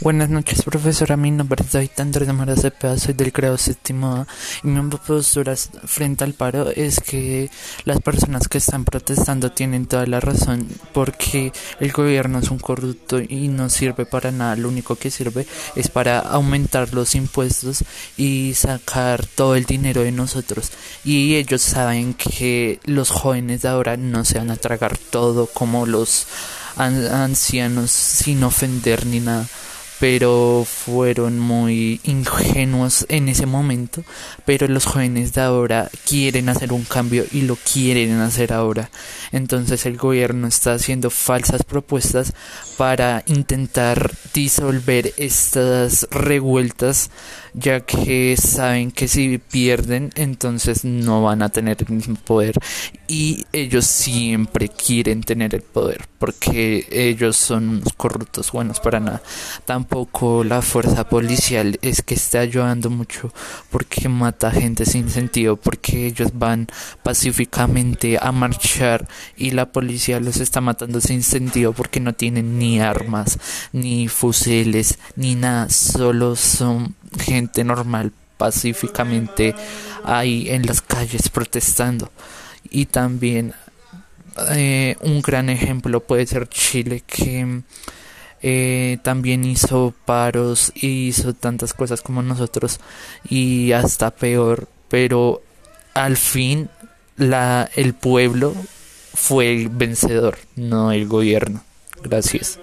Buenas noches, profesora. Mi nombre es David Andrés Mara Cepeda, soy del grado séptimo A y mi postura frente al paro es que las personas que están protestando tienen toda la razón porque el gobierno es un corrupto y no sirve para nada. Lo único que sirve es para aumentar los impuestos y sacar todo el dinero de nosotros. Y ellos saben que los jóvenes de ahora no se van a tragar todo como los ancianos sin ofender ni nada pero fueron muy ingenuos en ese momento, pero los jóvenes de ahora quieren hacer un cambio y lo quieren hacer ahora. Entonces el gobierno está haciendo falsas propuestas para intentar disolver estas revueltas, ya que saben que si pierden, entonces no van a tener el mismo poder y ellos siempre quieren tener el poder porque ellos son corruptos buenos para nada. Tampoco la fuerza policial es que esté ayudando mucho porque mata gente sin sentido, porque ellos van pacíficamente a marchar y la policía los está matando sin sentido porque no tienen ni armas, ni fusiles, ni nada, solo son gente normal pacíficamente ahí en las calles protestando. Y también eh, un gran ejemplo puede ser Chile que eh, también hizo paros y hizo tantas cosas como nosotros y hasta peor pero al fin la el pueblo fue el vencedor no el gobierno. Gracias